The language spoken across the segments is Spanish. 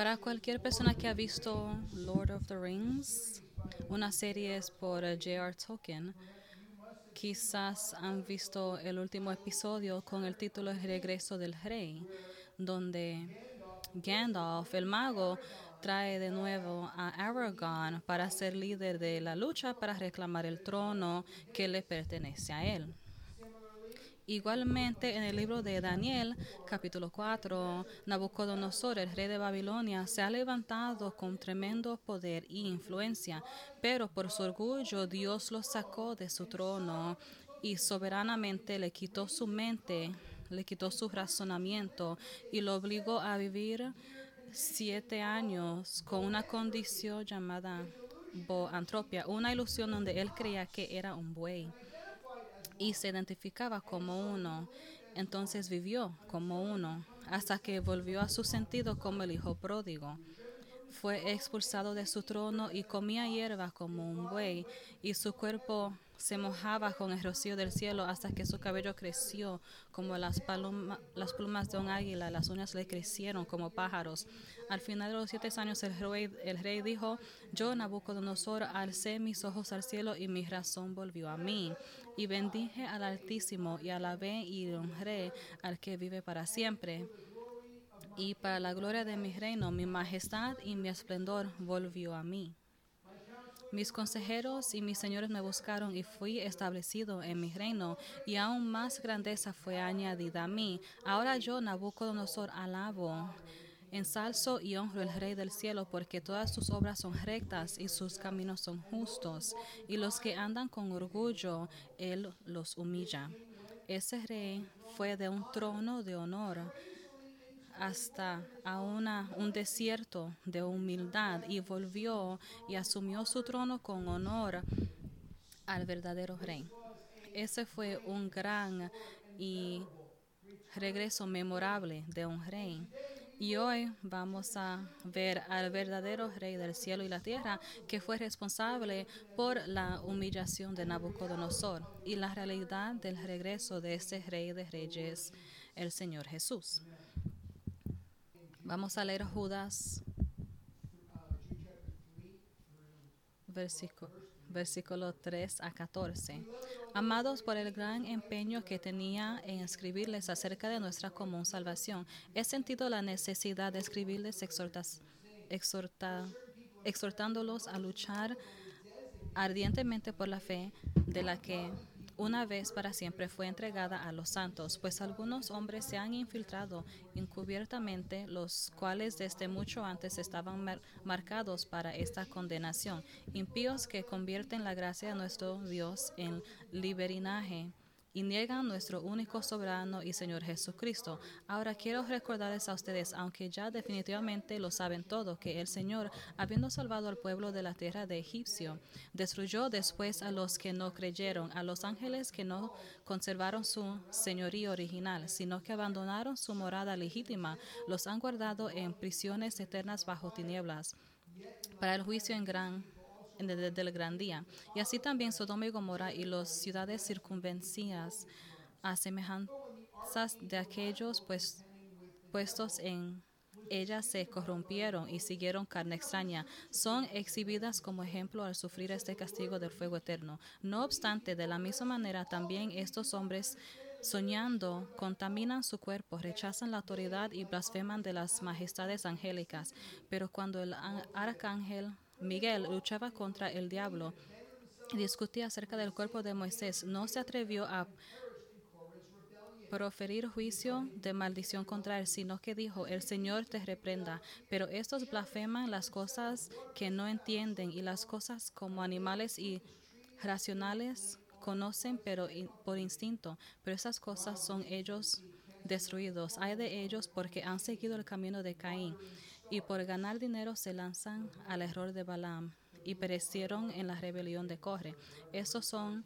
Para cualquier persona que ha visto Lord of the Rings, una serie es por J.R. Tolkien, quizás han visto el último episodio con el título El regreso del rey, donde Gandalf, el mago, trae de nuevo a Aragorn para ser líder de la lucha para reclamar el trono que le pertenece a él. Igualmente en el libro de Daniel, capítulo 4, Nabucodonosor, el rey de Babilonia, se ha levantado con tremendo poder e influencia, pero por su orgullo Dios lo sacó de su trono y soberanamente le quitó su mente, le quitó su razonamiento y lo obligó a vivir siete años con una condición llamada boantropia, una ilusión donde él creía que era un buey y se identificaba como uno. Entonces vivió como uno hasta que volvió a su sentido como el hijo pródigo. Fue expulsado de su trono y comía hierba como un buey y su cuerpo se mojaba con el rocío del cielo hasta que su cabello creció como las, las plumas de un águila, las uñas le crecieron como pájaros. Al final de los siete años el rey, el rey dijo, yo Nabucodonosor alcé mis ojos al cielo y mi razón volvió a mí. Y bendije al Altísimo y alabé y honré al que vive para siempre. Y para la gloria de mi reino, mi majestad y mi esplendor volvió a mí. Mis consejeros y mis señores me buscaron y fui establecido en mi reino, y aún más grandeza fue añadida a mí. Ahora yo, Nabucodonosor, alabo, ensalzo y honro el Rey del cielo, porque todas sus obras son rectas y sus caminos son justos, y los que andan con orgullo, él los humilla. Ese rey fue de un trono de honor hasta a una, un desierto de humildad y volvió y asumió su trono con honor al verdadero rey. Ese fue un gran y regreso memorable de un rey. Y hoy vamos a ver al verdadero rey del cielo y la tierra que fue responsable por la humillación de Nabucodonosor y la realidad del regreso de ese rey de reyes, el Señor Jesús. Vamos a leer Judas, versículo, versículo 3 a 14. Amados por el gran empeño que tenía en escribirles acerca de nuestra común salvación, he sentido la necesidad de escribirles exhortándolos a luchar ardientemente por la fe de la que una vez para siempre fue entregada a los santos, pues algunos hombres se han infiltrado encubiertamente, los cuales desde mucho antes estaban marcados para esta condenación, impíos que convierten la gracia de nuestro Dios en liberinaje y niegan nuestro único soberano y Señor Jesucristo. Ahora quiero recordarles a ustedes, aunque ya definitivamente lo saben todo, que el Señor, habiendo salvado al pueblo de la tierra de Egipcio, destruyó después a los que no creyeron, a los ángeles que no conservaron su señorío original, sino que abandonaron su morada legítima, los han guardado en prisiones eternas bajo tinieblas, para el juicio en gran desde el gran día. Y así también Sodoma y Gomorra y las ciudades circunvencinas a semejanzas de aquellos pues, puestos en ellas se corrompieron y siguieron carne extraña, son exhibidas como ejemplo al sufrir este castigo del fuego eterno. No obstante, de la misma manera también estos hombres soñando, contaminan su cuerpo, rechazan la autoridad y blasfeman de las majestades angélicas. Pero cuando el arcángel Miguel luchaba contra el diablo discutía acerca del cuerpo de Moisés. No se atrevió a proferir juicio de maldición contra él, sino que dijo, el Señor te reprenda. Pero estos blasfeman las cosas que no entienden y las cosas como animales y racionales conocen pero por instinto, pero esas cosas son ellos destruidos. Hay de ellos porque han seguido el camino de Caín y por ganar dinero se lanzan al error de Balaam y perecieron en la rebelión de Corre. Estos son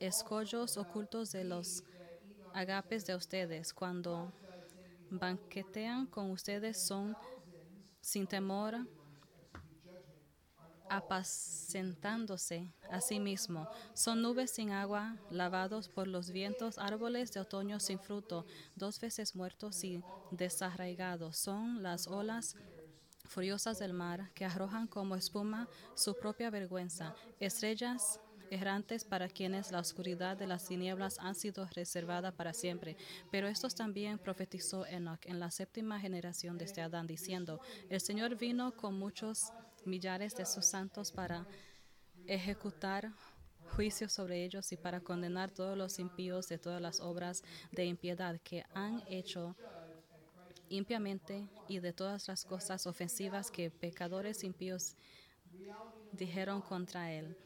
escollos ocultos de los agapes de ustedes. Cuando banquetean con ustedes son sin temor apacentándose a sí mismo. Son nubes sin agua, lavados por los vientos, árboles de otoño sin fruto, dos veces muertos y desarraigados. Son las olas furiosas del mar que arrojan como espuma su propia vergüenza, estrellas errantes para quienes la oscuridad de las tinieblas han sido reservada para siempre. Pero estos también profetizó Enoch en la séptima generación de este Adán, diciendo, el Señor vino con muchos millares de sus santos para ejecutar juicio sobre ellos y para condenar todos los impíos de todas las obras de impiedad que han hecho impiamente y de todas las cosas ofensivas que pecadores impíos dijeron contra él.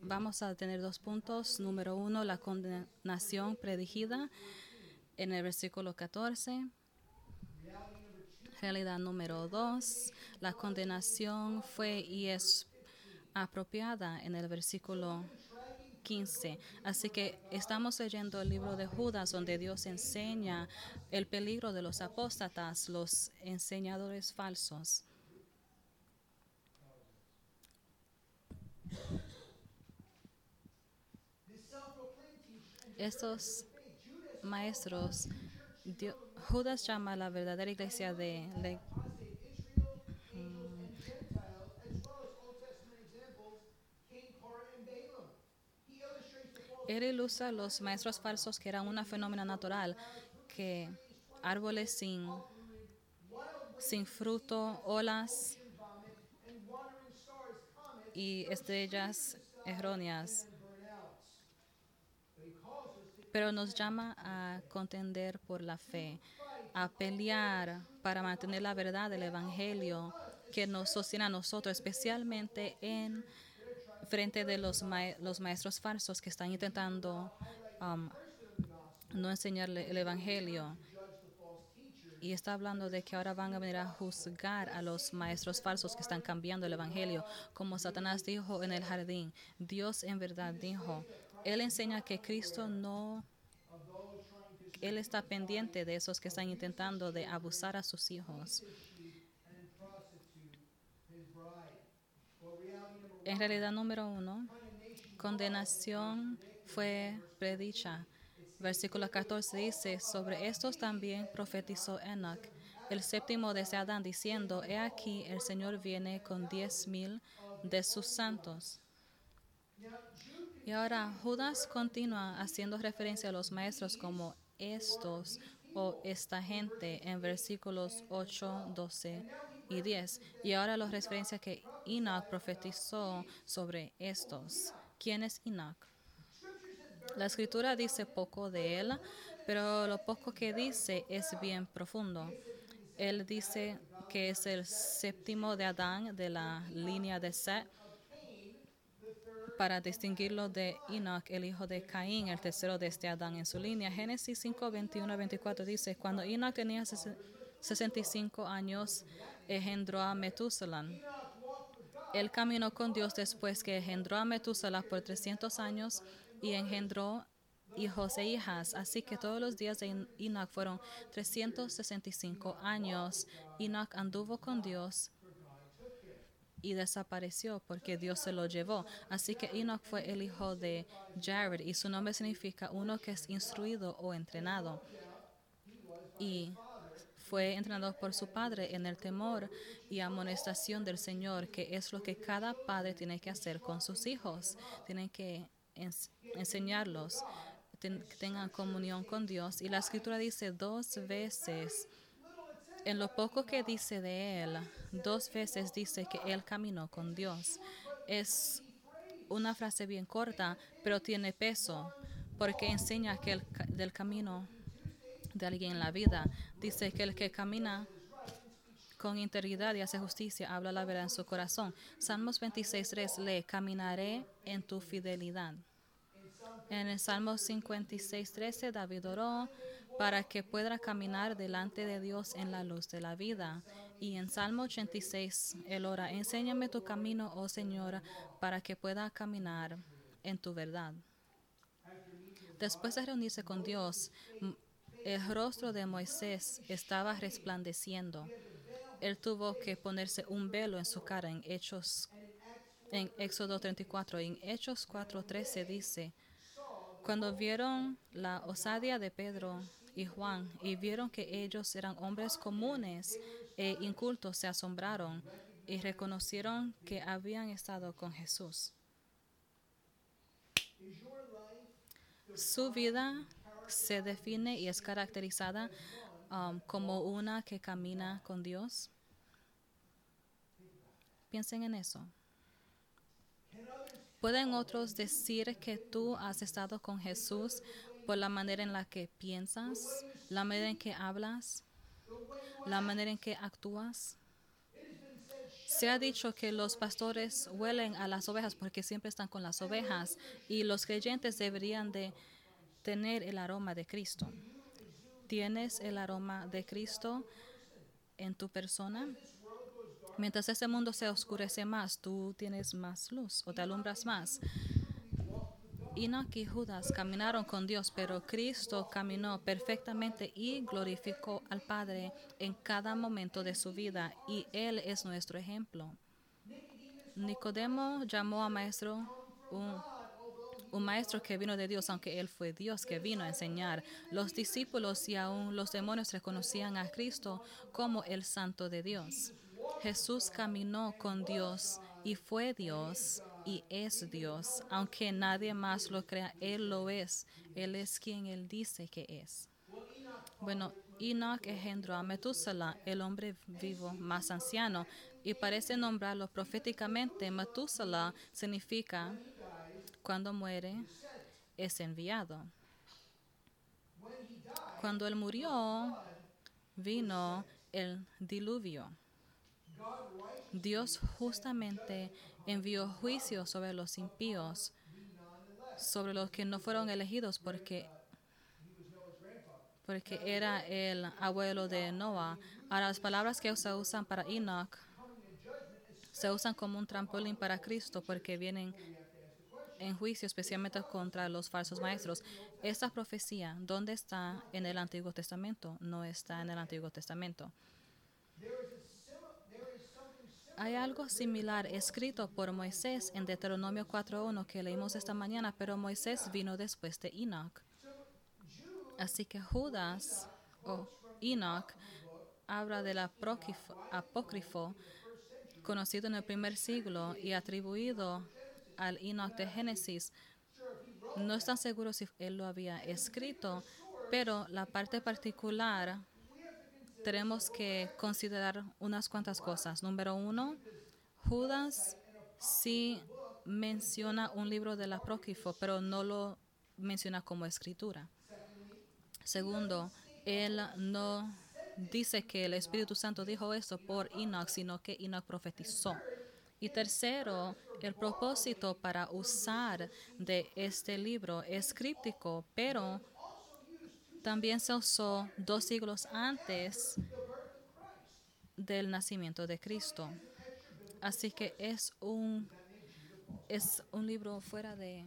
Vamos a tener dos puntos. Número uno, la condenación predigida en el versículo 14. Realidad número dos, la condenación fue y es apropiada en el versículo 15. Así que estamos leyendo el libro de Judas donde Dios enseña el peligro de los apóstatas, los enseñadores falsos. Estos maestros, Judas llama a la verdadera iglesia de, de Él ilustra los maestros falsos que eran una fenómeno natural, que árboles sin, sin fruto, olas y estrellas erróneas. Pero nos llama a contender por la fe, a pelear para mantener la verdad del Evangelio que nos sostiene a nosotros, especialmente en frente de los, los maestros falsos que están intentando um, no enseñarle el Evangelio. Y está hablando de que ahora van a venir a juzgar a los maestros falsos que están cambiando el Evangelio. Como Satanás dijo en el jardín, Dios en verdad dijo, Él enseña que Cristo no, Él está pendiente de esos que están intentando de abusar a sus hijos. En realidad, número uno, condenación fue predicha. Versículo 14 dice, sobre estos también profetizó Enoch, el séptimo de Adán, diciendo, he aquí el Señor viene con diez mil de sus santos. Y ahora Judas continúa haciendo referencia a los maestros como estos o esta gente en versículos 8, 12 y 10. Y ahora los referencia que Enoch profetizó sobre estos. ¿Quién es Enoch? La escritura dice poco de él, pero lo poco que dice es bien profundo. Él dice que es el séptimo de Adán de la línea de Seth para distinguirlo de Enoch, el hijo de Caín, el tercero de este Adán en su línea. Génesis 5, 21 24 dice, cuando Enoch tenía 65 años, engendró a Metusalán. Él caminó con Dios después que engendró a Metusalán por 300 años y engendró hijos e hijas. Así que todos los días de Enoch fueron 365 años. Enoch anduvo con Dios y desapareció porque Dios se lo llevó. Así que Enoch fue el hijo de Jared y su nombre significa uno que es instruido o entrenado. Y fue entrenado por su padre en el temor y amonestación del Señor, que es lo que cada padre tiene que hacer con sus hijos. Tienen que enseñarlos, que tengan comunión con Dios. Y la escritura dice dos veces, en lo poco que dice de él, dos veces dice que él caminó con Dios. Es una frase bien corta, pero tiene peso, porque enseña que el del camino de alguien en la vida. Dice que el que camina con integridad y hace justicia habla la verdad en su corazón. Salmos 26.3 lee, caminaré en tu fidelidad. En el Salmo 56.13 David oró para que pueda caminar delante de Dios en la luz de la vida. Y en Salmo 86 él ora, enséñame tu camino, oh Señor, para que pueda caminar en tu verdad. Después de reunirse con Dios, el rostro de Moisés estaba resplandeciendo. él tuvo que ponerse un velo en su cara en Hechos en Éxodo 34 en Hechos 4:13 dice cuando vieron la osadía de Pedro y Juan y vieron que ellos eran hombres comunes e incultos se asombraron y reconocieron que habían estado con Jesús. Su vida se define y es caracterizada um, como una que camina con Dios. Piensen en eso. ¿Pueden otros decir que tú has estado con Jesús por la manera en la que piensas, la manera en que hablas, la manera en que actúas? Se ha dicho que los pastores huelen a las ovejas porque siempre están con las ovejas y los creyentes deberían de tener el aroma de Cristo. ¿Tienes el aroma de Cristo en tu persona? Mientras este mundo se oscurece más, tú tienes más luz o te alumbras más. Enoch y Judas caminaron con Dios, pero Cristo caminó perfectamente y glorificó al Padre en cada momento de su vida y Él es nuestro ejemplo. Nicodemo llamó a maestro un, un, maestro que vino de Dios, aunque Él fue Dios que vino a enseñar. Los discípulos y aún los demonios reconocían a Cristo como el Santo de Dios. Jesús caminó con Dios y fue Dios y es Dios. Aunque nadie más lo crea, Él lo es. Él es quien Él dice que es. Bueno, Enoch engendró a Metúsela, el hombre vivo más anciano, y parece nombrarlo proféticamente. Metúsela significa cuando muere es enviado. Cuando él murió, vino el diluvio. Dios justamente envió juicio sobre los impíos, sobre los que no fueron elegidos porque, porque era el abuelo de Noah. Ahora las palabras que se usan para Enoch se usan como un trampolín para Cristo porque vienen en juicio especialmente contra los falsos maestros. Esta profecía, ¿dónde está en el Antiguo Testamento? No está en el Antiguo Testamento. Hay algo similar escrito por Moisés en Deuteronomio 4.1 que leímos esta mañana, pero Moisés vino después de Enoch. Así que Judas o Enoch habla del apócrifo conocido en el primer siglo y atribuido al Enoch de Génesis. No están seguros si él lo había escrito, pero la parte particular tenemos que considerar unas cuantas cosas. Número uno, Judas sí menciona un libro del apócrifo, pero no lo menciona como escritura. Segundo, él no dice que el Espíritu Santo dijo esto por Enoch, sino que Enoch profetizó. Y tercero, el propósito para usar de este libro es críptico, pero también se usó dos siglos antes del nacimiento de Cristo. Así que es un, es un libro fuera de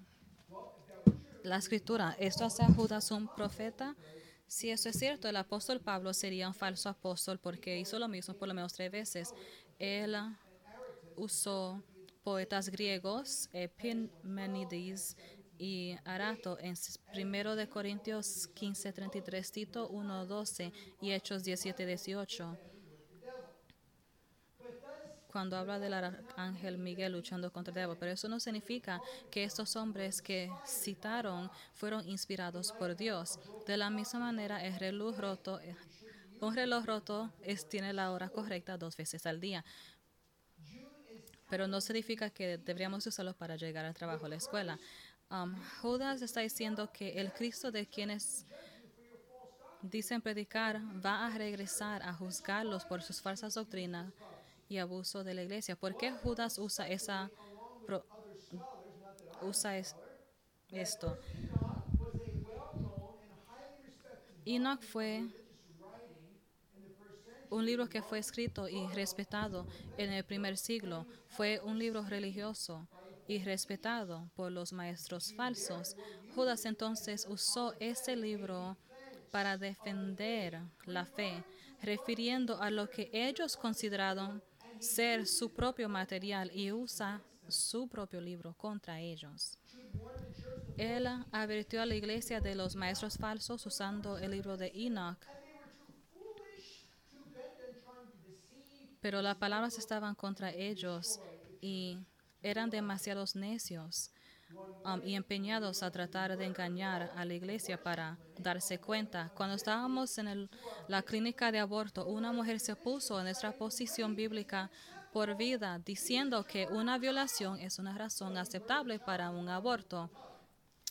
la escritura. ¿Esto hace a Judas un profeta? Si eso es cierto, el apóstol Pablo sería un falso apóstol porque hizo lo mismo por lo menos tres veces. Él usó poetas griegos, Epimenides y Arato en 1 de Corintios 15, 33, Tito 1, 12 y Hechos 17, 18. Cuando habla del ángel Miguel luchando contra el diablo, pero eso no significa que estos hombres que citaron fueron inspirados por Dios. De la misma manera, el reloj roto, un reloj roto tiene la hora correcta dos veces al día pero no significa que deberíamos usarlo para llegar al trabajo o la escuela. Um, Judas está diciendo que el Cristo de quienes dicen predicar va a regresar a juzgarlos por sus falsas doctrinas y abuso de la iglesia. ¿Por qué Judas usa esa usa esto? Enoch fue un libro que fue escrito y respetado en el primer siglo. Fue un libro religioso y respetado por los maestros falsos. Judas entonces usó ese libro para defender la fe, refiriendo a lo que ellos consideraron ser su propio material y usa su propio libro contra ellos. Él advirtió a la iglesia de los maestros falsos usando el libro de Enoch. Pero las palabras estaban contra ellos y eran demasiados necios um, y empeñados a tratar de engañar a la iglesia para darse cuenta. Cuando estábamos en la clínica de aborto, una mujer se puso en nuestra posición bíblica por vida, diciendo que una violación es una razón aceptable para un aborto.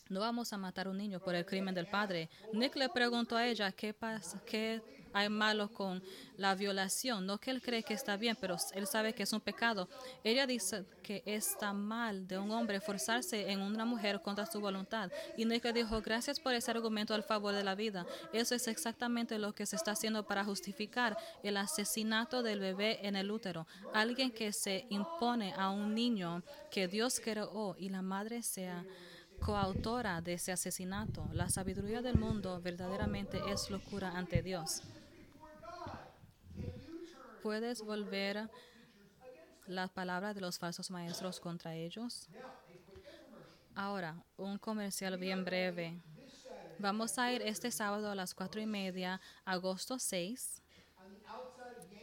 No vamos a matar a un niño por el crimen del padre. Nick le preguntó a ella qué pasa, qué hay malo con la violación. No que él cree que está bien, pero él sabe que es un pecado. Ella dice que está mal de un hombre forzarse en una mujer contra su voluntad. Y Nick dijo, gracias por ese argumento al favor de la vida. Eso es exactamente lo que se está haciendo para justificar el asesinato del bebé en el útero. Alguien que se impone a un niño que Dios creó y la madre sea coautora de ese asesinato. La sabiduría del mundo verdaderamente es locura ante Dios. ¿Puedes volver la palabra de los falsos maestros contra ellos? Ahora, un comercial bien breve. Vamos a ir este sábado a las cuatro y media, agosto 6,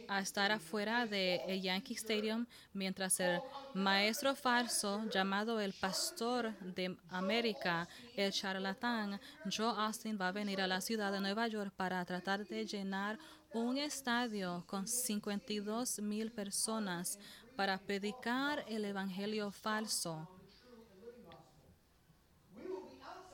a estar afuera de Yankee Stadium mientras el maestro falso llamado el pastor de América, el charlatán Joe Austin va a venir a la ciudad de Nueva York para tratar de llenar un estadio con 52 mil personas para predicar el evangelio falso.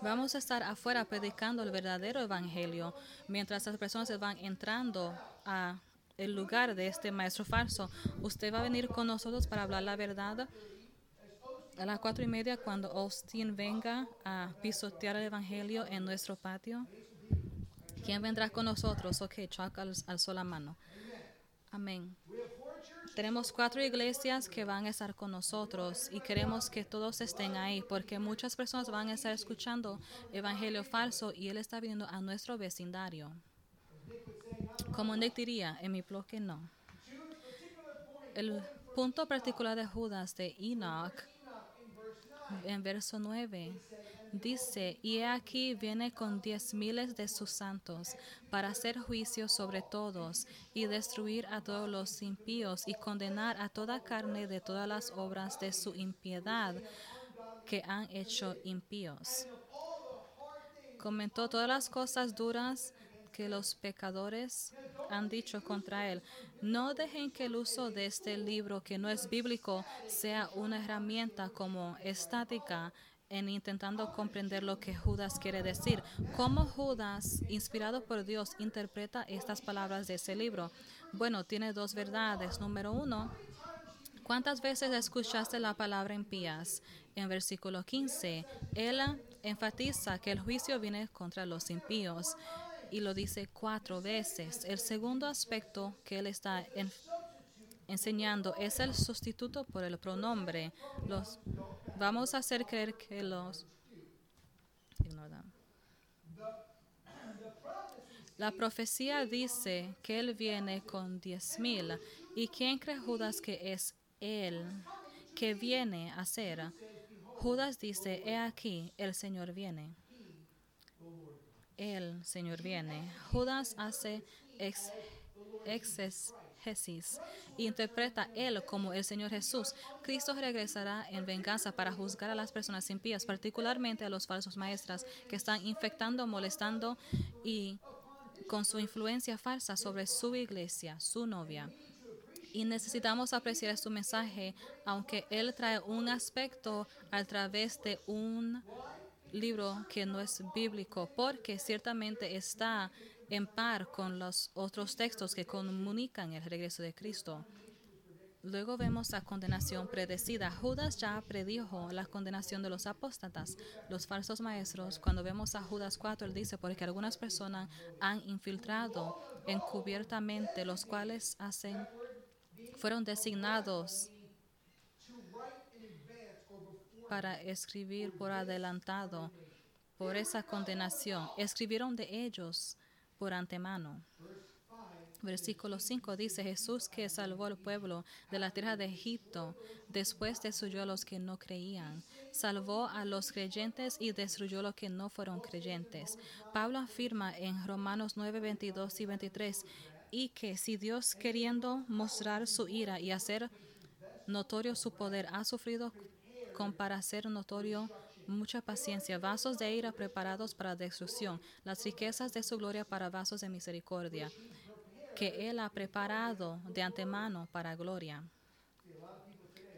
Vamos a estar afuera predicando el verdadero evangelio mientras las personas van entrando a el lugar de este maestro falso. Usted va a venir con nosotros para hablar la verdad a las cuatro y media cuando Austin venga a pisotear el evangelio en nuestro patio. ¿Quién vendrá con nosotros? Ok, Chuck al- alzó la mano. Amén. Tenemos cuatro iglesias que van a estar con nosotros y queremos que todos estén ahí porque muchas personas van a estar escuchando evangelio falso y él está viniendo a nuestro vecindario. Como Nick diría, en mi bloque no. El punto particular de Judas de Enoch en verso 9 dice, y he aquí viene con diez miles de sus santos para hacer juicio sobre todos y destruir a todos los impíos y condenar a toda carne de todas las obras de su impiedad que han hecho impíos. Comentó todas las cosas duras que los pecadores han dicho contra él. No dejen que el uso de este libro, que no es bíblico, sea una herramienta como estática en intentando comprender lo que Judas quiere decir. ¿Cómo Judas, inspirado por Dios, interpreta estas palabras de ese libro? Bueno, tiene dos verdades. Número uno, ¿Cuántas veces escuchaste la palabra impías? En versículo 15, él enfatiza que el juicio viene contra los impíos y lo dice cuatro veces. El segundo aspecto que él está en- enseñando es el sustituto por el pronombre. Los, vamos a hacer creer que los... La profecía dice que él viene con diez mil. ¿Y quién cree Judas que es él que viene a ser? Judas dice, he aquí, el Señor viene. El Señor viene. Judas hace ex, exegesis e interpreta él como el Señor Jesús. Cristo regresará en venganza para juzgar a las personas impías, particularmente a los falsos maestras que están infectando, molestando y con su influencia falsa sobre su iglesia, su novia. Y necesitamos apreciar su mensaje, aunque él trae un aspecto a través de un libro que no es bíblico, porque ciertamente está en par con los otros textos que comunican el regreso de Cristo. Luego vemos la condenación predecida. Judas ya predijo la condenación de los apóstatas, los falsos maestros. Cuando vemos a Judas 4, él dice, porque algunas personas han infiltrado encubiertamente, los cuales hacen, fueron designados para escribir por adelantado por esa condenación. Escribieron de ellos por antemano. Versículo 5 dice Jesús que salvó al pueblo de la tierra de Egipto, después destruyó a los que no creían, salvó a los creyentes y destruyó a los que no fueron creyentes. Pablo afirma en Romanos 9, 22 y 23 y que si Dios queriendo mostrar su ira y hacer notorio su poder ha sufrido con para hacer notorio mucha paciencia, vasos de ira preparados para destrucción, las riquezas de su gloria para vasos de misericordia que Él ha preparado de antemano para gloria.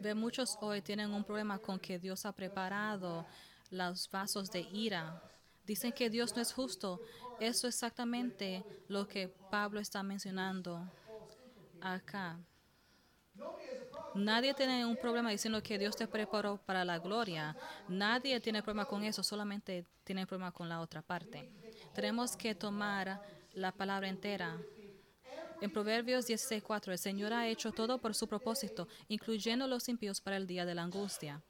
Ve muchos hoy tienen un problema con que Dios ha preparado los vasos de ira. Dicen que Dios no es justo. Eso es exactamente lo que Pablo está mencionando acá. Nadie tiene un problema diciendo que Dios te preparó para la gloria. Nadie tiene problema con eso, solamente tiene problema con la otra parte. Tenemos que tomar la palabra entera. En Proverbios 16:4, el Señor ha hecho todo por su propósito, incluyendo los impíos para el día de la angustia.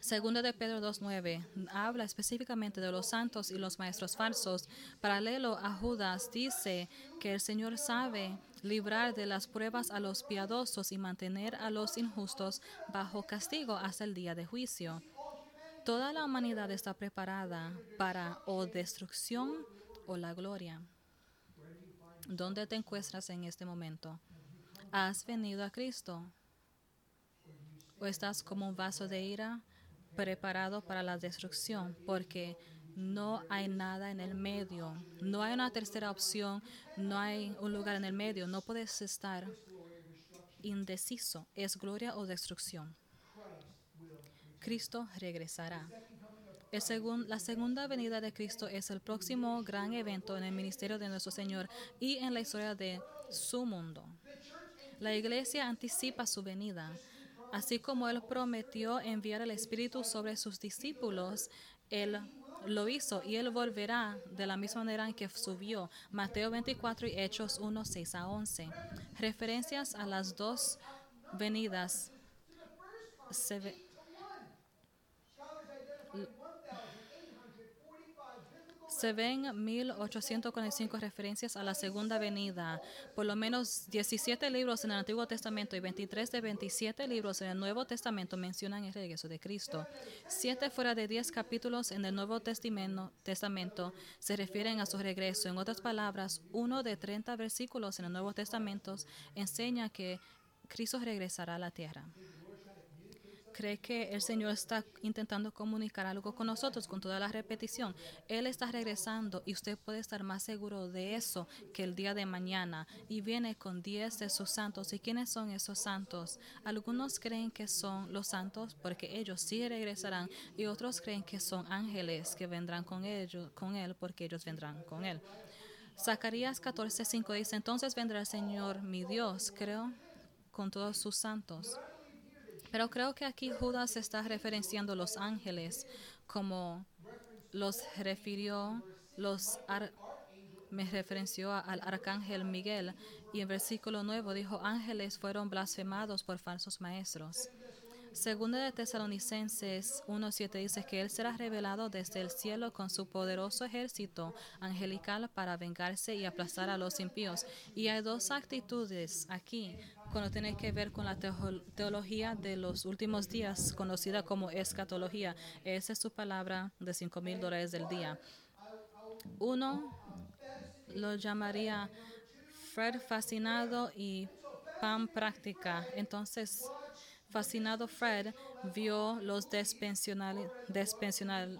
Segunda de Pedro 2.9 habla específicamente de los santos y los maestros falsos. Paralelo a Judas dice que el Señor sabe librar de las pruebas a los piadosos y mantener a los injustos bajo castigo hasta el día de juicio. Toda la humanidad está preparada para o destrucción o la gloria. ¿Dónde te encuentras en este momento? ¿Has venido a Cristo? ¿O estás como un vaso de ira preparado para la destrucción? Porque no hay nada en el medio. No hay una tercera opción. No hay un lugar en el medio. No puedes estar indeciso. ¿Es gloria o destrucción? Cristo regresará la segunda venida de Cristo es el próximo gran evento en el ministerio de nuestro Señor y en la historia de su mundo. La iglesia anticipa su venida. Así como Él prometió enviar el Espíritu sobre sus discípulos, Él lo hizo y Él volverá de la misma manera en que subió. Mateo 24 y Hechos 1, 6 a 11. Referencias a las dos venidas Se ven 1845 referencias a la segunda venida, por lo menos 17 libros en el Antiguo Testamento y 23 de 27 libros en el Nuevo Testamento mencionan el regreso de Cristo. Siete fuera de 10 capítulos en el Nuevo Testamento se refieren a su regreso. En otras palabras, uno de 30 versículos en el Nuevo Testamento enseña que Cristo regresará a la tierra cree que el Señor está intentando comunicar algo con nosotros con toda la repetición. Él está regresando y usted puede estar más seguro de eso que el día de mañana. Y viene con diez de sus santos. ¿Y quiénes son esos santos? Algunos creen que son los santos porque ellos sí regresarán y otros creen que son ángeles que vendrán con, ellos, con Él porque ellos vendrán con Él. Zacarías 14:5 dice, entonces vendrá el Señor mi Dios, creo, con todos sus santos pero creo que aquí Judas está referenciando los ángeles como los refirió, los me referenció al arcángel Miguel y en versículo 9 dijo, ángeles fueron blasfemados por falsos maestros. Segunda de Tesalonicenses 1.7 dice que Él será revelado desde el cielo con su poderoso ejército angelical para vengarse y aplastar a los impíos. Y hay dos actitudes aquí cuando tiene que ver con la teología de los últimos días, conocida como escatología. Esa es su palabra de 5 mil dólares del día. Uno lo llamaría Fred fascinado y Pam práctica. Entonces, fascinado Fred vio los despensional, despensional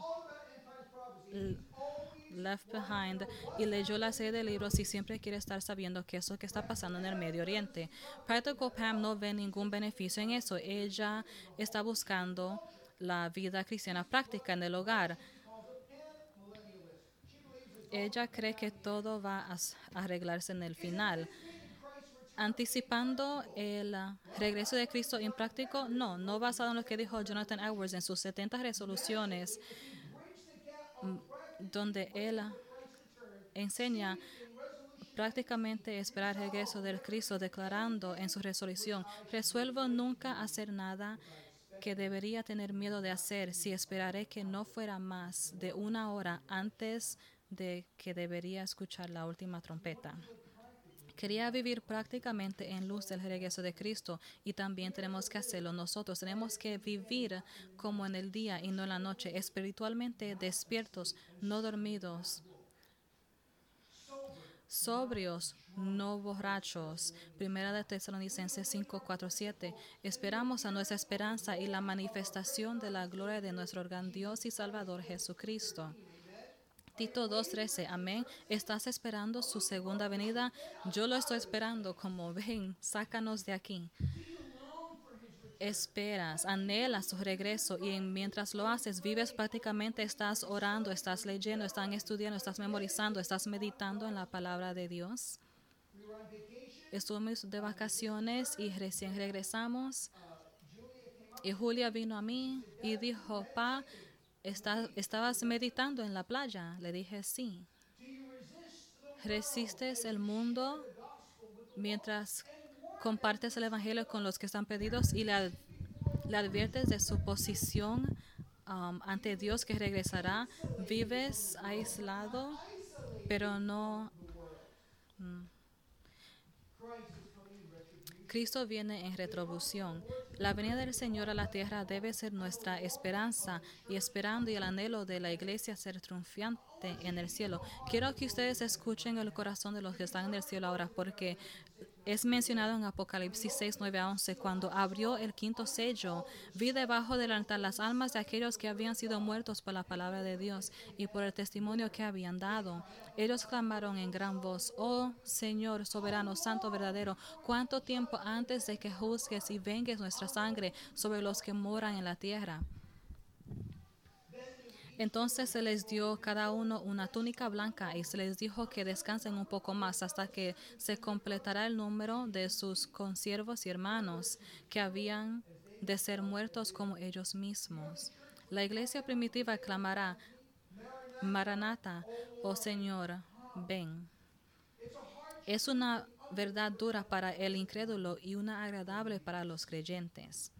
Left Behind y leyó la serie de libros y siempre quiere estar sabiendo qué es lo que está pasando en el Medio Oriente. Practical Pam no ve ningún beneficio en eso. Ella está buscando la vida cristiana práctica en el hogar. Ella cree que todo va a arreglarse en el final. Anticipando el regreso de Cristo en práctico, no, no basado en lo que dijo Jonathan Edwards en sus 70 resoluciones donde él enseña prácticamente esperar el regreso del Cristo, declarando en su resolución, resuelvo nunca hacer nada que debería tener miedo de hacer si esperaré que no fuera más de una hora antes de que debería escuchar la última trompeta. Quería vivir prácticamente en luz del regreso de Cristo y también tenemos que hacerlo nosotros. Tenemos que vivir como en el día y no en la noche, espiritualmente despiertos, no dormidos, sobrios, no borrachos. Primera de Tesalonicenses 5, 4, 7. Esperamos a nuestra esperanza y la manifestación de la gloria de nuestro gran Dios y Salvador Jesucristo. Tito 2.13, amén. ¿Estás esperando su segunda venida? Yo lo estoy esperando como ven, sácanos de aquí. Esperas, anhelas su regreso y mientras lo haces, vives prácticamente, estás orando, estás leyendo, estás estudiando, estás memorizando, estás meditando en la palabra de Dios. Estuvimos de vacaciones y recién regresamos. Y Julia vino a mí y dijo, pa, ¿Estabas meditando en la playa? Le dije, sí. ¿Resistes el mundo mientras compartes el Evangelio con los que están pedidos y le, adviertes de su posición um, ante Dios que regresará? ¿Vives aislado, pero no... Mm. Cristo viene en retribución. La venida del Señor a la tierra debe ser nuestra esperanza y esperando y el anhelo de la iglesia ser triunfante en el cielo. Quiero que ustedes escuchen el corazón de los que están en el cielo ahora porque es mencionado en Apocalipsis 6, 9 a 11, cuando abrió el quinto sello, vi debajo del altar las almas de aquellos que habían sido muertos por la palabra de Dios y por el testimonio que habían dado. Ellos clamaron en gran voz, oh Señor soberano, santo, verdadero, cuánto tiempo antes de que juzgues y vengues sangre sobre los que moran en la tierra. Entonces se les dio cada uno una túnica blanca y se les dijo que descansen un poco más hasta que se completará el número de sus consiervos y hermanos que habían de ser muertos como ellos mismos. La iglesia primitiva clamará, Maranata, oh Señor, ven. Es una verdad dura para el incrédulo y una agradable para los creyentes.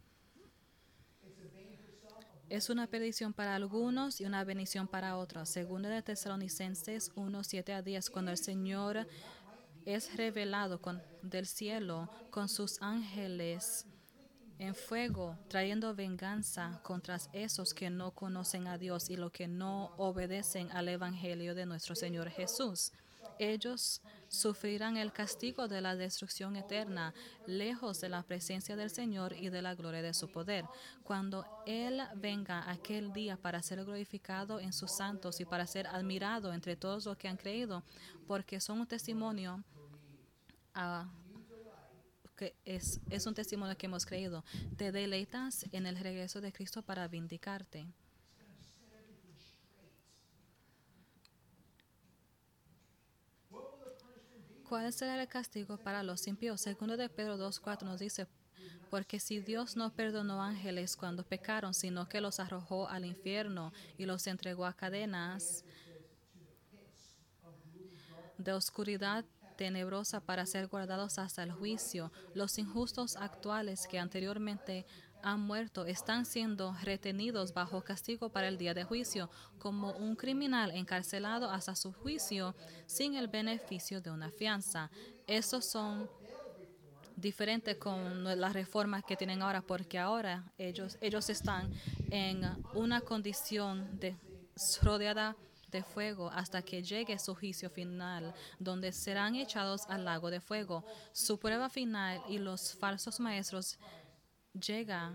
Es una perdición para algunos y una bendición para otros. Segunda de Tesalonicenses 1, 7 a 10, cuando el Señor es revelado del cielo con sus ángeles en fuego, trayendo venganza contra esos que no conocen a Dios y los que no obedecen al Evangelio de nuestro Señor Jesús. Ellos sufrirán el castigo de la destrucción eterna, lejos de la presencia del Señor y de la gloria de su poder. Cuando Él venga aquel día para ser glorificado en sus santos y para ser admirado entre todos los que han creído, porque son un testimonio ah, que es, es un testimonio que hemos creído. Te deleitas en el regreso de Cristo para vindicarte. ¿Cuál será el castigo para los impíos? Segundo de Pedro 2.4 nos dice, porque si Dios no perdonó ángeles cuando pecaron, sino que los arrojó al infierno y los entregó a cadenas de oscuridad tenebrosa para ser guardados hasta el juicio, los injustos actuales que anteriormente han muerto están siendo retenidos bajo castigo para el día de juicio, como un criminal encarcelado hasta su juicio sin el beneficio de una fianza. Estos son diferentes con las reformas que tienen ahora, porque ahora ellos, ellos están en una condición de, rodeada de fuego hasta que llegue su juicio final, donde serán echados al lago de fuego. Su prueba final y los falsos maestros llega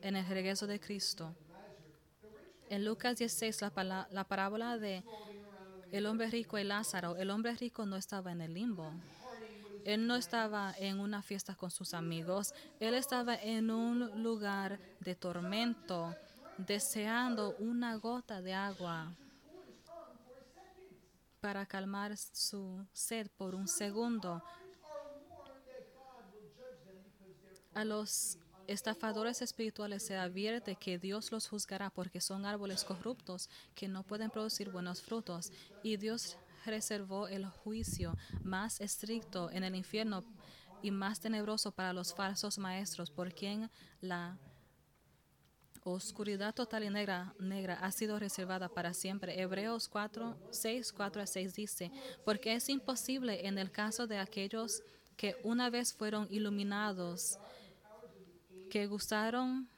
en el regreso de Cristo. En Lucas 16, la, la parábola de el hombre rico y Lázaro, el hombre rico no estaba en el limbo. Él no estaba en una fiesta con sus amigos. Él estaba en un lugar de tormento, deseando una gota de agua para calmar su sed por un segundo. A los estafadores espirituales se advierte que Dios los juzgará porque son árboles corruptos que no pueden producir buenos frutos. Y Dios reservó el juicio más estricto en el infierno y más tenebroso para los falsos maestros, por quien la oscuridad total y negra, ha sido reservada para siempre. Hebreos 4, 6, 4 a 6 dice, porque es imposible en el caso de aquellos que una vez fueron iluminados, que gustaron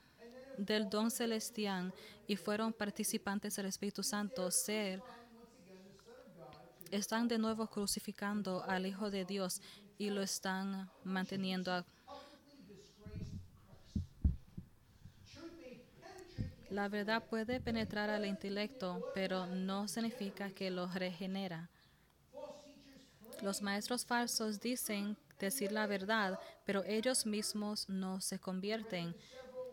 del don celestial y fueron participantes del Espíritu Santo, ser, están de nuevo crucificando al Hijo de Dios y lo están manteniendo. La verdad puede penetrar al intelecto, pero no significa que lo regenera. Los maestros falsos dicen decir la verdad, pero ellos mismos no se convierten.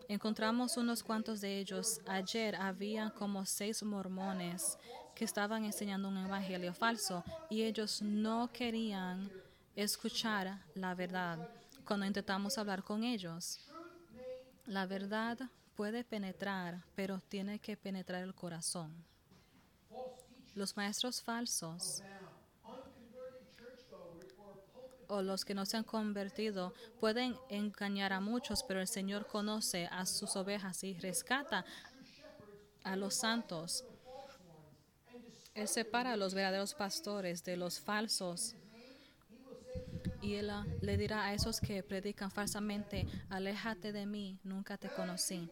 Encontramos unos cuantos de ellos. Ayer había como seis mormones que estaban enseñando un evangelio falso y ellos no querían escuchar la verdad cuando intentamos hablar con ellos. La verdad puede penetrar, pero tiene que penetrar el corazón. Los maestros falsos o los que no se han convertido pueden engañar a muchos, pero el Señor conoce a sus ovejas y rescata a los santos. Él separa a los verdaderos pastores de los falsos. Y él ah, le dirá a esos que predican falsamente, aléjate de mí, nunca te conocí.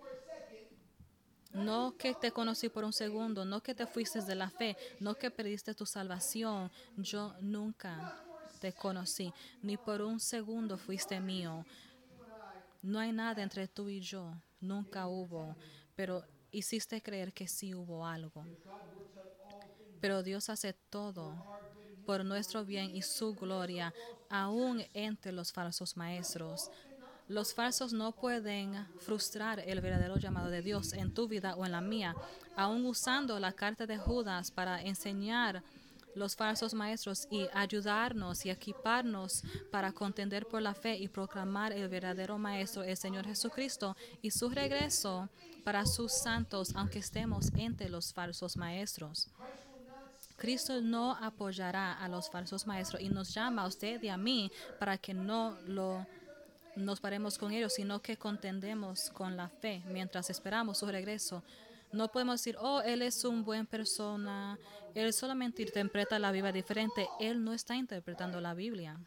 No que te conocí por un segundo, no que te fuiste de la fe, no que perdiste tu salvación. Yo nunca te conocí, ni por un segundo fuiste mío. No hay nada entre tú y yo, nunca hubo, pero hiciste creer que sí hubo algo. Pero Dios hace todo por nuestro bien y su gloria, aún entre los falsos maestros. Los falsos no pueden frustrar el verdadero llamado de Dios en tu vida o en la mía, aún usando la carta de Judas para enseñar los falsos maestros y ayudarnos y equiparnos para contender por la fe y proclamar el verdadero maestro, el Señor Jesucristo, y su regreso para sus santos, aunque estemos entre los falsos maestros. Cristo no apoyará a los falsos maestros y nos llama a usted y a mí para que no lo nos paremos con ellos, sino que contendemos con la fe mientras esperamos su regreso. No podemos decir, oh, él es un buen persona, él solamente interpreta la Biblia diferente. Él no está interpretando la Biblia.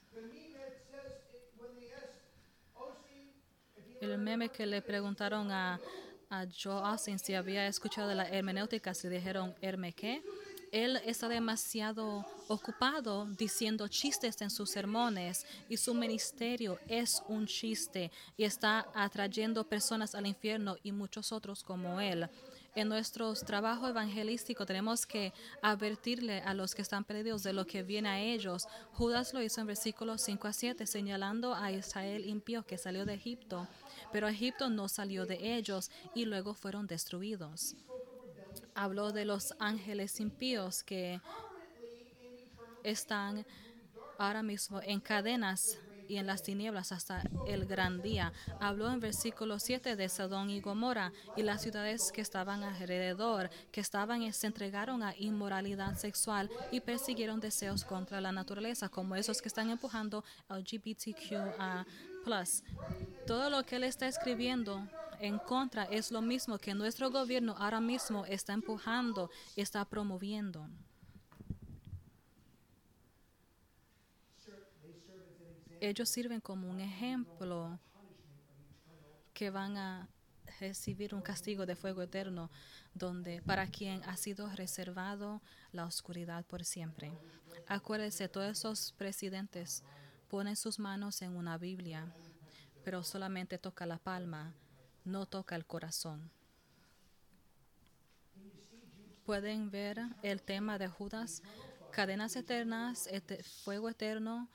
El meme que le preguntaron a, a Joe Austin si había escuchado de la hermenéutica, se dijeron, ¿herme qué? Él está demasiado ocupado diciendo chistes en sus sermones y su ministerio es un chiste y está atrayendo personas al infierno y muchos otros como él en nuestro trabajo evangelístico tenemos que advertirle a los que están perdidos de lo que viene a ellos. Judas lo hizo en versículos 5 a 7, señalando a Israel impío que salió de Egipto, pero Egipto no salió de ellos y luego fueron destruidos. Habló de los ángeles impíos que están ahora mismo en cadenas y en las tinieblas hasta el gran día. Habló en versículo 7 de Sodón y Gomorra y las ciudades que estaban alrededor, que estaban se entregaron a inmoralidad sexual y persiguieron deseos contra la naturaleza, como esos que están empujando LGBTQ+. Todo lo que él está escribiendo en contra es lo mismo que nuestro gobierno ahora mismo está empujando, está promoviendo. Ellos sirven como un ejemplo que van a recibir un castigo de fuego eterno, donde para quien ha sido reservado la oscuridad por siempre. Acuérdense, todos esos presidentes ponen sus manos en una Biblia, pero solamente toca la palma, no toca el corazón. Pueden ver el tema de Judas, cadenas eternas, fuego eterno,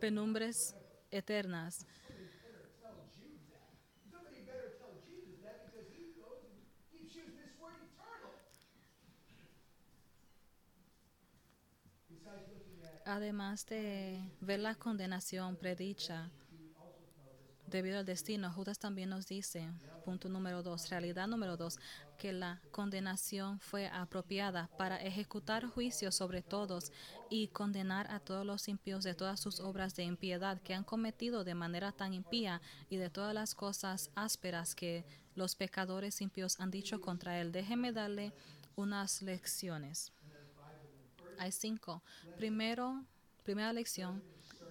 penumbres eternas. Además de ver la condenación predicha debido al destino, Judas también nos dice, punto número dos, realidad número dos, que la condenación fue apropiada para ejecutar juicio sobre todos y condenar a todos los impíos de todas sus obras de impiedad que han cometido de manera tan impía y de todas las cosas ásperas que los pecadores impíos han dicho contra él. Déjeme darle unas lecciones. Hay cinco. Primero, primera lección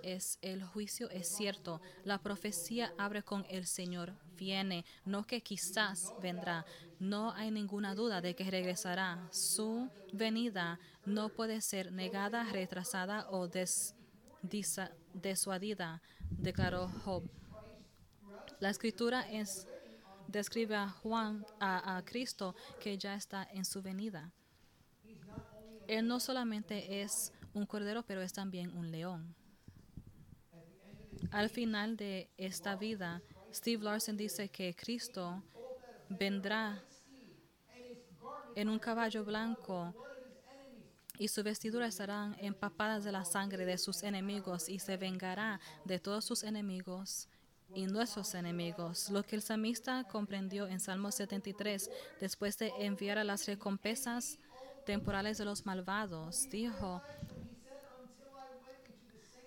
es el juicio es cierto. La profecía abre con el Señor viene, no que quizás vendrá. No hay ninguna duda de que regresará. Su venida no puede ser negada, retrasada o des, desuadida, declaró Job. La escritura es, describe a Juan, a, a Cristo, que ya está en su venida. Él no solamente es un cordero, pero es también un león. Al final de esta vida, Steve Larson dice que Cristo vendrá en un caballo blanco y su vestidura estarán empapadas de la sangre de sus enemigos y se vengará de todos sus enemigos y nuestros enemigos. Lo que el samista comprendió en Salmo 73, después de enviar a las recompensas temporales de los malvados, dijo,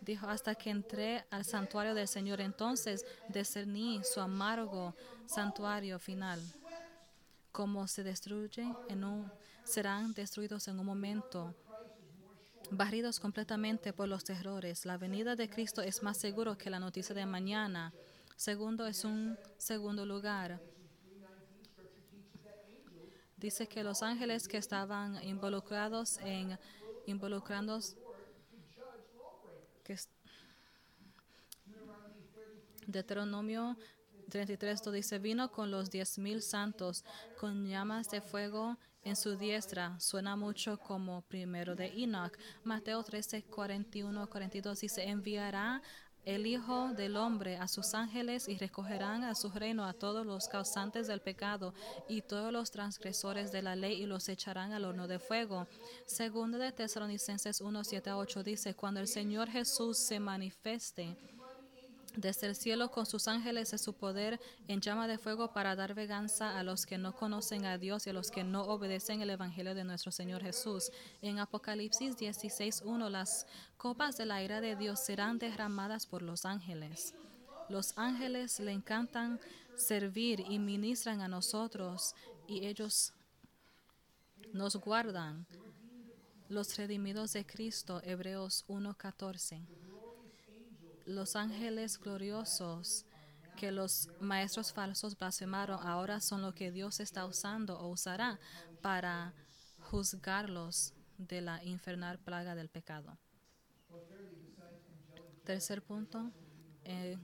dijo, hasta que entré al santuario del Señor, entonces discerní su amargo santuario final. Como se destruye en un, serán destruidos en un momento, barridos completamente por los terrores. La venida de Cristo es más seguro que la noticia de mañana. Segundo, es un segundo lugar. Dice que los ángeles que estaban involucrados en involucrándose que Deuteronomio 33 dice, vino con los diez mil santos, con llamas de fuego en su diestra. Suena mucho como primero de Enoch. Mateo 13, 41, 42 dice, enviará el Hijo del Hombre a sus ángeles y recogerán a su reino a todos los causantes del pecado y todos los transgresores de la ley y los echarán al horno de fuego. Segundo de Tesalonicenses 1, 7 a 8 dice, cuando el Señor Jesús se manifieste, desde el cielo con sus ángeles de su poder en llama de fuego para dar venganza a los que no conocen a Dios y a los que no obedecen el Evangelio de nuestro Señor Jesús. En Apocalipsis 16.1 las copas de la ira de Dios serán derramadas por los ángeles. Los ángeles le encantan servir y ministran a nosotros y ellos nos guardan. Los redimidos de Cristo, Hebreos 1.14 los ángeles gloriosos que los maestros falsos blasfemaron ahora son lo que Dios está usando o usará para juzgarlos de la infernal plaga del pecado. Tercer punto, eh,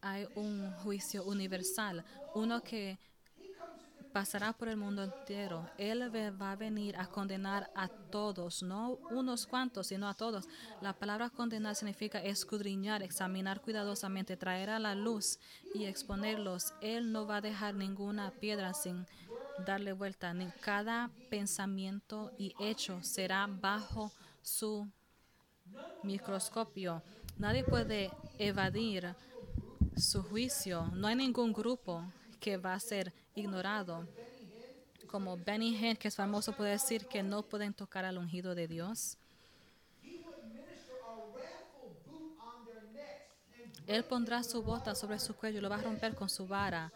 hay un juicio universal, uno que pasará por el mundo entero. Él va a venir a condenar a todos, no unos cuantos, sino a todos. La palabra condenar significa escudriñar, examinar cuidadosamente, traer a la luz y exponerlos. Él no va a dejar ninguna piedra sin darle vuelta. Cada pensamiento y hecho será bajo su microscopio. Nadie puede evadir su juicio. No hay ningún grupo que va a ser ignorado. Como Benny Hinn, que es famoso, puede decir que no pueden tocar al ungido de Dios. Él pondrá su bota sobre su cuello y lo va a romper con su vara.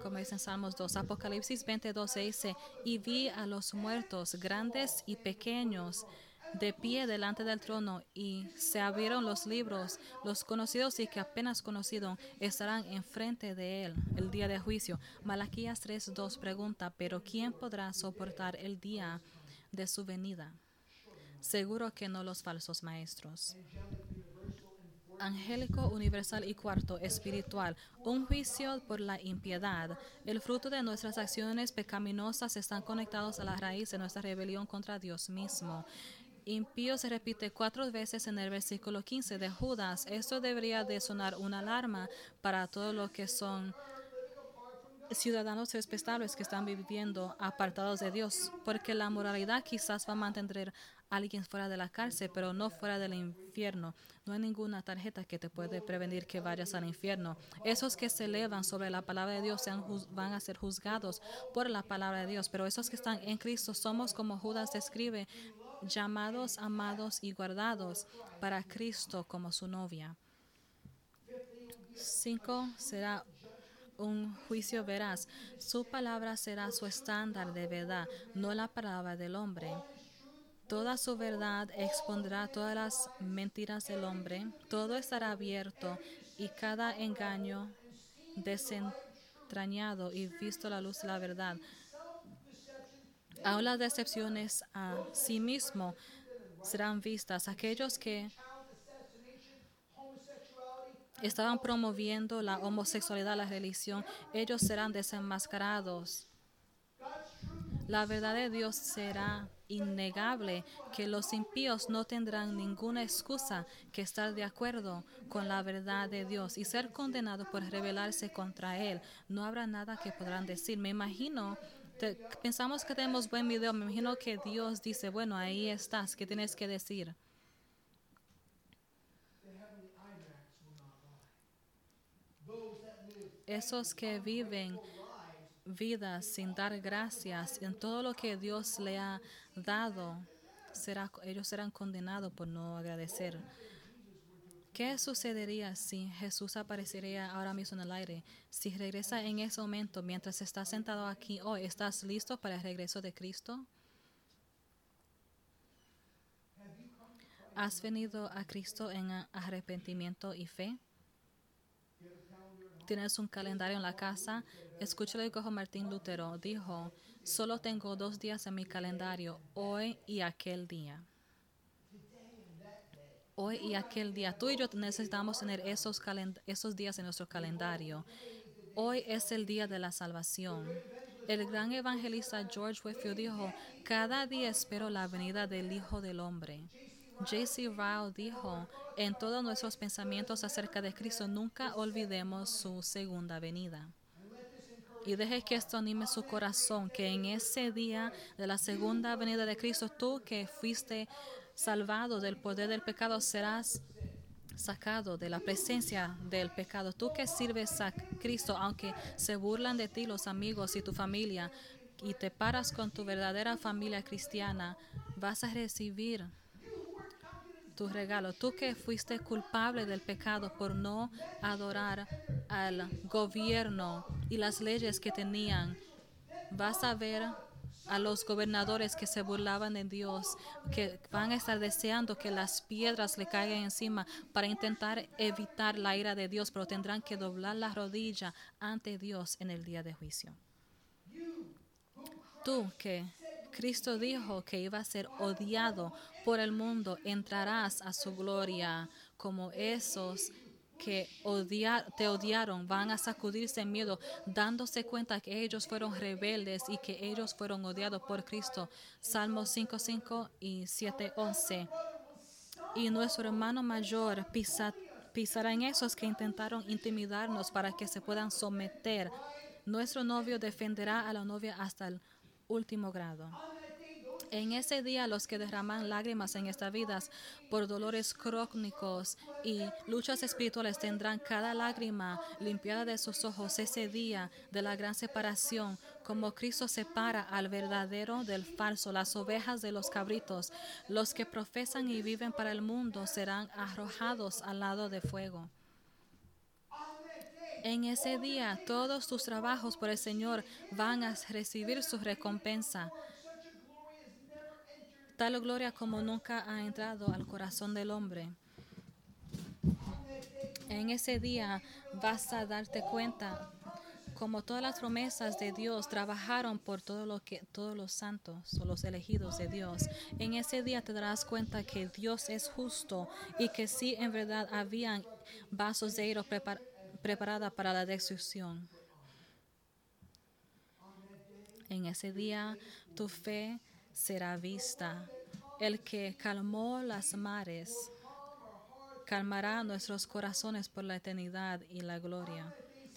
Como dice en Salmos 2, Apocalipsis 22 dice, y vi a los muertos, grandes y pequeños, de pie delante del trono y se abrieron los libros. Los conocidos y que apenas conocidos estarán enfrente de él el día de juicio. Malaquías 3.2 pregunta, pero ¿quién podrá soportar el día de su venida? Seguro que no los falsos maestros angélico, universal y cuarto, espiritual, un juicio por la impiedad. El fruto de nuestras acciones pecaminosas están conectados a la raíz de nuestra rebelión contra Dios mismo impío se repite cuatro veces en el versículo 15 de Judas. Esto debería de sonar una alarma para todos los que son ciudadanos respetables que están viviendo apartados de Dios, porque la moralidad quizás va a mantener alguien fuera de la cárcel, pero no fuera del infierno. No hay ninguna tarjeta que te puede prevenir que vayas al infierno. Esos que se elevan sobre la palabra de Dios van a ser juzgados por la palabra de Dios, pero esos que están en Cristo somos como Judas describe, llamados, amados y guardados para Cristo como su novia. Cinco será un juicio veraz. Su palabra será su estándar de verdad, no la palabra del hombre. Toda su verdad expondrá todas las mentiras del hombre. Todo estará abierto y cada engaño desentrañado y visto la luz de la verdad. Aún las decepciones a sí mismo serán vistas. Aquellos que estaban promoviendo la homosexualidad, la religión, ellos serán desenmascarados. La verdad de Dios será innegable, que los impíos no tendrán ninguna excusa que estar de acuerdo con la verdad de Dios y ser condenados por rebelarse contra Él. No habrá nada que podrán decir. Me imagino, pensamos que tenemos buen video, me imagino que Dios dice, bueno, ahí estás, ¿qué tienes que decir? esos que viven vidas sin dar gracias en todo lo que Dios le ha dado, ellos serán condenados por no agradecer. ¿Qué sucedería si Jesús aparecería ahora mismo en el aire? Si regresa en ese momento, mientras estás sentado aquí hoy, ¿estás listo para el regreso de Cristo? ¿Has venido a Cristo en arrepentimiento y fe? tienes un calendario en la casa, escucha lo que Martín Lutero. Dijo, solo tengo dos días en mi calendario, hoy y aquel día. Hoy y aquel día. Tú y yo necesitamos tener esos, esos días en nuestro calendario. Hoy es el día de la salvación. El gran evangelista George Whitfield dijo, cada día espero la venida del Hijo del Hombre. J.C. Rao dijo, en todos nuestros pensamientos acerca de Cristo, nunca olvidemos su segunda venida. Y deje que esto anime su corazón, que en ese día de la segunda venida de Cristo, tú que fuiste salvado del poder del pecado, serás sacado de la presencia del pecado. Tú que sirves a Cristo, aunque se burlan de ti los amigos y tu familia, y te paras con tu verdadera familia cristiana, vas a recibir tu regalo. Tú que fuiste culpable del pecado por no adorar al gobierno y las leyes que tenían, vas a ver a los gobernadores que se burlaban de Dios, que van a estar deseando que las piedras le caigan encima para intentar evitar la ira de Dios, pero tendrán que doblar la rodilla ante Dios en el día de juicio. Tú que Cristo dijo que iba a ser odiado por el mundo, entrarás a su gloria como esos que te odiaron van a sacudirse en miedo, dándose cuenta que ellos fueron rebeldes y que ellos fueron odiados por Cristo. Salmos 5.5 y 7.11. Y nuestro hermano mayor pisará en esos que intentaron intimidarnos para que se puedan someter. Nuestro novio defenderá a la novia hasta el último grado. En ese día los que derraman lágrimas en estas vidas por dolores crónicos y luchas espirituales tendrán cada lágrima limpiada de sus ojos ese día de la gran separación, como Cristo separa al verdadero del falso, las ovejas de los cabritos. Los que profesan y viven para el mundo serán arrojados al lado de fuego. En ese día todos tus trabajos por el Señor van a recibir su recompensa. Tal gloria como nunca ha entrado al corazón del hombre. En ese día vas a darte cuenta como todas las promesas de Dios trabajaron por todo lo que todos los santos o los elegidos de Dios. En ese día te darás cuenta que Dios es justo y que sí en verdad habían vasos de oro preparados preparada para la destrucción. En ese día tu fe será vista. El que calmó las mares calmará nuestros corazones por la eternidad y la gloria.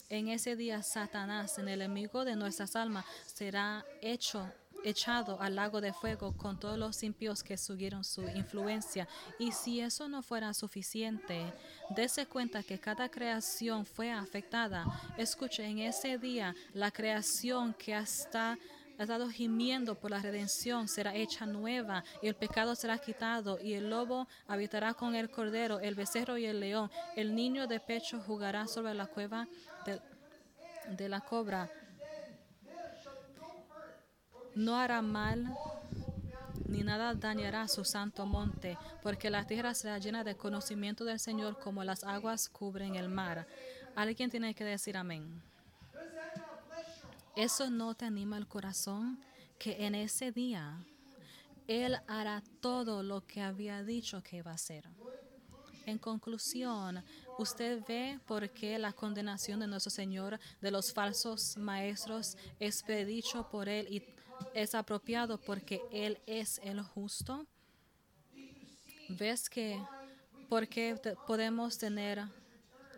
En ese día Satanás, el enemigo de nuestras almas, será hecho echado al lago de fuego con todos los impíos que siguieron su influencia. Y si eso no fuera suficiente, dése cuenta que cada creación fue afectada. Escuche, en ese día la creación que hasta ha estado gimiendo por la redención, será hecha nueva, y el pecado será quitado, y el lobo habitará con el cordero, el becerro y el león. El niño de pecho jugará sobre la cueva de, de la cobra. No hará mal ni nada dañará su santo monte, porque la tierra será llena de conocimiento del Señor como las aguas cubren el mar. Alguien tiene que decir amén. ¿Eso no te anima el corazón? Que en ese día Él hará todo lo que había dicho que iba a hacer. En conclusión, usted ve por qué la condenación de nuestro Señor de los falsos maestros es predicho por Él y es apropiado porque Él es el justo. ¿Ves que porque podemos tener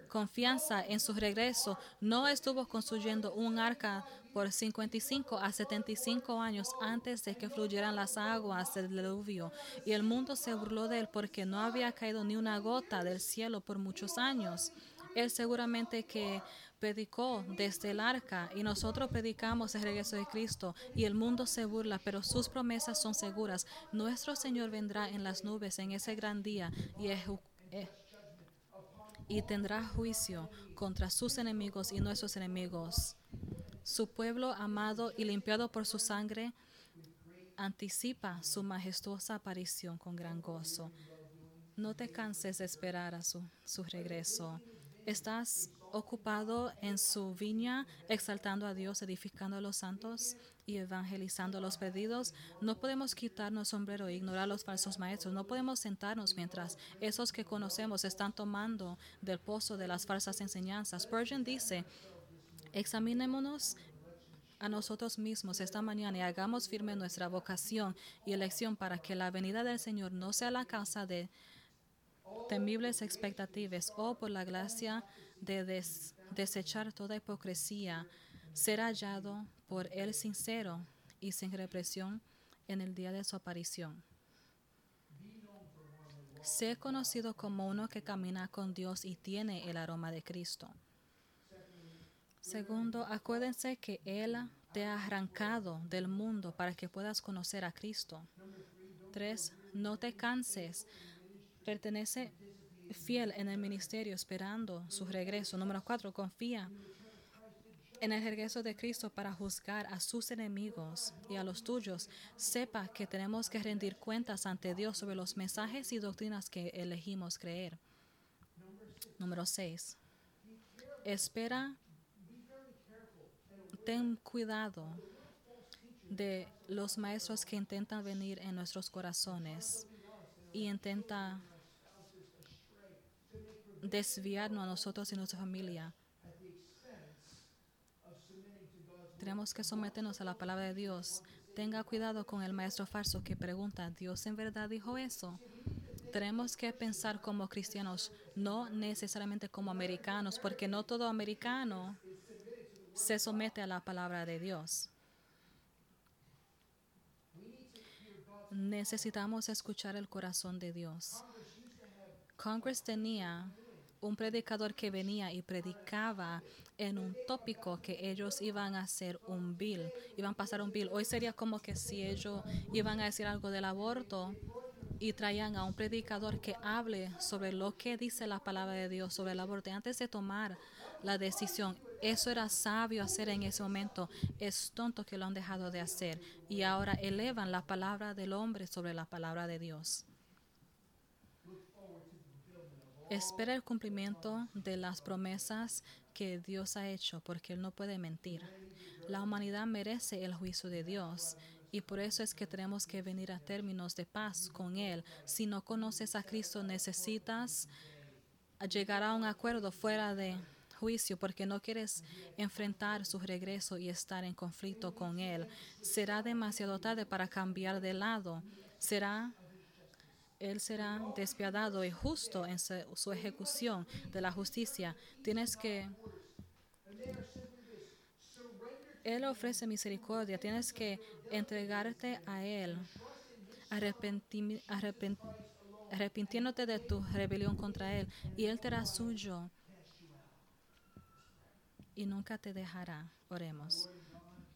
confianza en su regreso? No estuvo construyendo un arca por 55 a 75 años antes de que fluyeran las aguas del diluvio, y el mundo se burló de él porque no había caído ni una gota del cielo por muchos años. Él seguramente que predicó desde el arca y nosotros predicamos el regreso de Cristo y el mundo se burla, pero sus promesas son seguras. Nuestro Señor vendrá en las nubes en ese gran día y, eh, y tendrá juicio contra sus enemigos y nuestros enemigos. Su pueblo amado y limpiado por su sangre anticipa su majestuosa aparición con gran gozo. No te canses de esperar a su, su regreso. Estás ocupado en su viña, exaltando a Dios, edificando a los santos y evangelizando los perdidos. No podemos quitarnos sombrero e ignorar los falsos maestros. No podemos sentarnos mientras esos que conocemos están tomando del pozo de las falsas enseñanzas. Spurgeon dice, Examinémonos a nosotros mismos esta mañana y hagamos firme nuestra vocación y elección para que la venida del Señor no sea la causa de temibles expectativas o por la gracia de desechar toda hipocresía, ser hallado por el sincero y sin represión en el día de su aparición. Sé conocido como uno que camina con Dios y tiene el aroma de Cristo. Segundo, acuérdense que Él te ha arrancado del mundo para que puedas conocer a Cristo. Tres, no te canses. Pertenece fiel en el ministerio esperando su regreso. Número cuatro, confía en el regreso de Cristo para juzgar a sus enemigos y a los tuyos. Sepa que tenemos que rendir cuentas ante Dios sobre los mensajes y doctrinas que elegimos creer. Número seis, espera ten cuidado de los maestros que intentan venir en nuestros corazones y intenta desviarnos a nosotros y nuestra familia. Tenemos que someternos a la palabra de Dios. Tenga cuidado con el maestro falso que pregunta, ¿Dios en verdad dijo eso? Tenemos que pensar como cristianos, no necesariamente como americanos, porque no todo americano se somete a la palabra de Dios. Necesitamos escuchar el corazón de Dios. Congress tenía un predicador que venía y predicaba en un tópico que ellos iban a hacer un bill, iban a pasar un bill. Hoy sería como que si ellos iban a decir algo del aborto y traían a un predicador que hable sobre lo que dice la palabra de Dios sobre el aborto antes de tomar la decisión. Eso era sabio hacer en ese momento. Es tonto que lo han dejado de hacer. Y ahora elevan la palabra del hombre sobre la palabra de Dios. Espera el cumplimiento de las promesas que Dios ha hecho, porque Él no puede mentir. La humanidad merece el juicio de Dios y por eso es que tenemos que venir a términos de paz con Él. Si no conoces a Cristo, necesitas llegar a un acuerdo fuera de juicio porque no quieres enfrentar su regreso y estar en conflicto con Él. Será demasiado tarde para cambiar de lado. Será él será despiadado y justo en su, ejecución de la justicia. Tienes que Él ofrece misericordia. Tienes que entregarte a Él, arrepintiéndote de tu rebelión contra Él, y Él te hará suyo y nunca te dejará. Oremos.